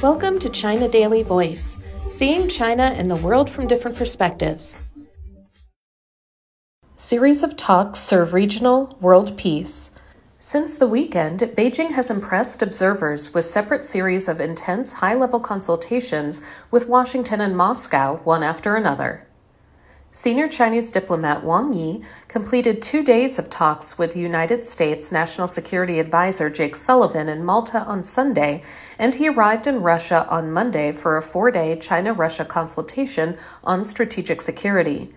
Welcome to China Daily Voice, seeing China and the world from different perspectives. Series of talks serve regional world peace. Since the weekend, Beijing has impressed observers with separate series of intense high level consultations with Washington and Moscow, one after another. Senior Chinese diplomat Wang Yi completed two days of talks with United States National Security Advisor Jake Sullivan in Malta on Sunday, and he arrived in Russia on Monday for a four day China Russia consultation on strategic security.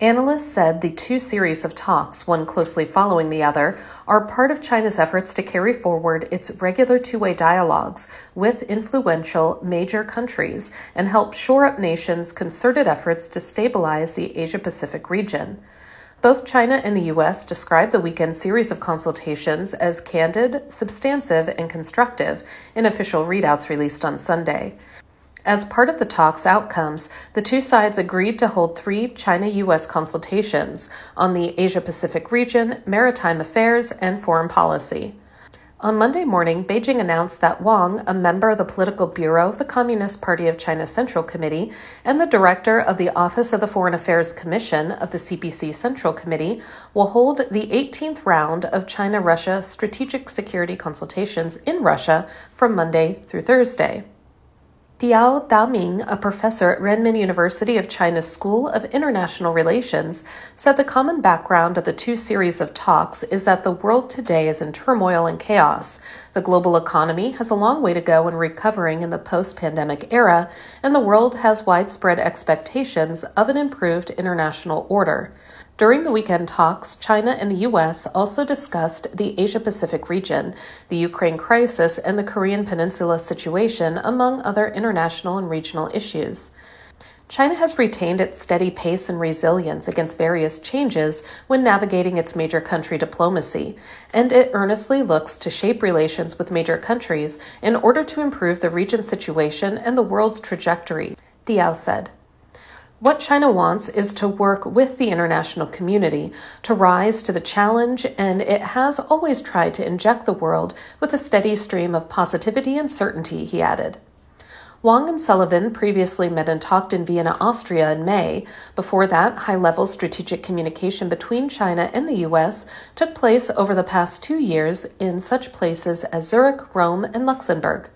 Analysts said the two series of talks, one closely following the other, are part of China's efforts to carry forward its regular two way dialogues with influential major countries and help shore up nations' concerted efforts to stabilize the Asia Pacific region. Both China and the U.S. described the weekend series of consultations as candid, substantive, and constructive in official readouts released on Sunday. As part of the talks' outcomes, the two sides agreed to hold three China U.S. consultations on the Asia Pacific region, maritime affairs, and foreign policy. On Monday morning, Beijing announced that Wang, a member of the political bureau of the Communist Party of China Central Committee and the director of the Office of the Foreign Affairs Commission of the CPC Central Committee, will hold the 18th round of China Russia strategic security consultations in Russia from Monday through Thursday. Diao Daming, a professor at Renmin University of China's School of International Relations, said the common background of the two series of talks is that the world today is in turmoil and chaos. The global economy has a long way to go in recovering in the post pandemic era, and the world has widespread expectations of an improved international order. During the weekend talks, China and the U.S. also discussed the Asia Pacific region, the Ukraine crisis, and the Korean Peninsula situation, among other international and regional issues. China has retained its steady pace and resilience against various changes when navigating its major country diplomacy, and it earnestly looks to shape relations with major countries in order to improve the region's situation and the world's trajectory, Diao said. What China wants is to work with the international community to rise to the challenge, and it has always tried to inject the world with a steady stream of positivity and certainty, he added. Wang and Sullivan previously met and talked in Vienna, Austria in May. Before that, high level strategic communication between China and the U.S. took place over the past two years in such places as Zurich, Rome, and Luxembourg.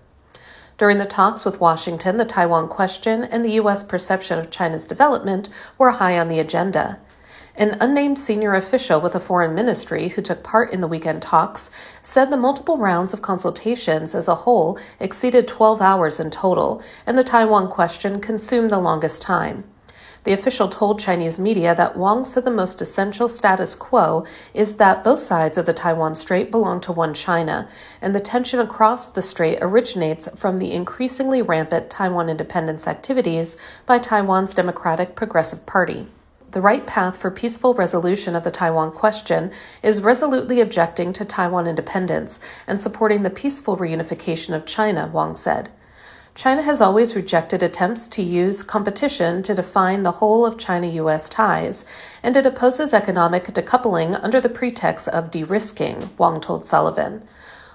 During the talks with Washington, the Taiwan question and the U.S. perception of China's development were high on the agenda. An unnamed senior official with the foreign ministry who took part in the weekend talks said the multiple rounds of consultations as a whole exceeded 12 hours in total, and the Taiwan question consumed the longest time. The official told Chinese media that Wang said the most essential status quo is that both sides of the Taiwan Strait belong to one China, and the tension across the strait originates from the increasingly rampant Taiwan independence activities by Taiwan's Democratic Progressive Party. The right path for peaceful resolution of the Taiwan question is resolutely objecting to Taiwan independence and supporting the peaceful reunification of China, Wang said. China has always rejected attempts to use competition to define the whole of China US ties, and it opposes economic decoupling under the pretext of de risking, Wang told Sullivan.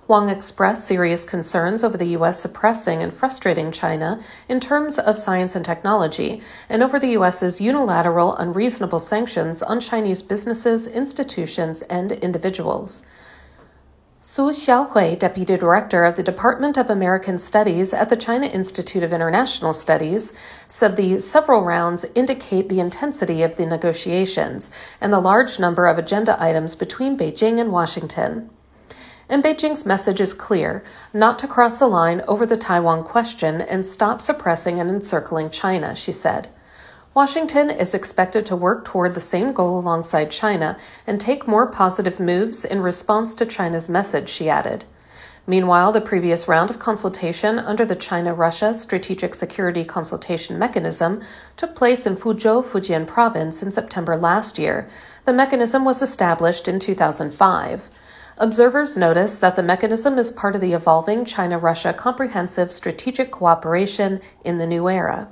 Wang expressed serious concerns over the U.S. suppressing and frustrating China in terms of science and technology, and over the U.S.'s unilateral, unreasonable sanctions on Chinese businesses, institutions, and individuals. Su Xiaohui, Deputy Director of the Department of American Studies at the China Institute of International Studies, said the several rounds indicate the intensity of the negotiations and the large number of agenda items between Beijing and Washington. And Beijing's message is clear not to cross the line over the Taiwan question and stop suppressing and encircling China, she said. Washington is expected to work toward the same goal alongside China and take more positive moves in response to China's message, she added. Meanwhile, the previous round of consultation under the China Russia Strategic Security Consultation Mechanism took place in Fuzhou, Fujian Province in September last year. The mechanism was established in 2005. Observers notice that the mechanism is part of the evolving China Russia Comprehensive Strategic Cooperation in the New Era.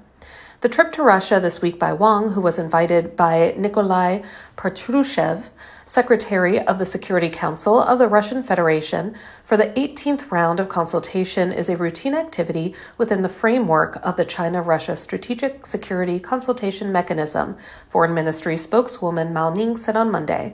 The trip to Russia this week by Wang, who was invited by Nikolai Patrushev, Secretary of the Security Council of the Russian Federation, for the 18th round of consultation is a routine activity within the framework of the China Russia Strategic Security Consultation Mechanism, Foreign Ministry spokeswoman Mao Ning said on Monday.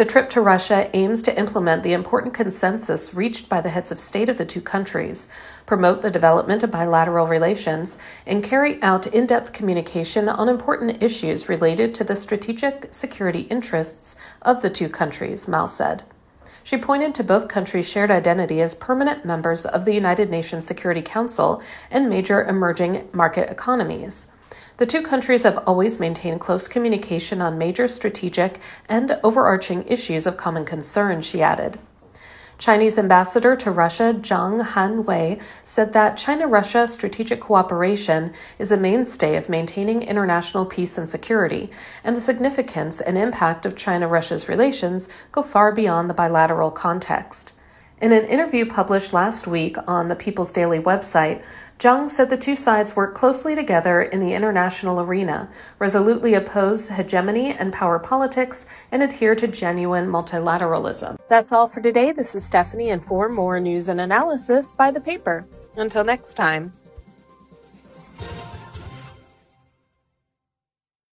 The trip to Russia aims to implement the important consensus reached by the heads of state of the two countries, promote the development of bilateral relations, and carry out in depth communication on important issues related to the strategic security interests of the two countries, Mao said. She pointed to both countries' shared identity as permanent members of the United Nations Security Council and major emerging market economies. The two countries have always maintained close communication on major strategic and overarching issues of common concern, she added. Chinese ambassador to Russia Zhang Hanwei said that China Russia strategic cooperation is a mainstay of maintaining international peace and security, and the significance and impact of China Russia's relations go far beyond the bilateral context. In an interview published last week on the People's Daily website, Zhang said the two sides work closely together in the international arena, resolutely oppose hegemony and power politics, and adhere to genuine multilateralism. That's all for today. This is Stephanie, and for more news and analysis, buy the paper. Until next time.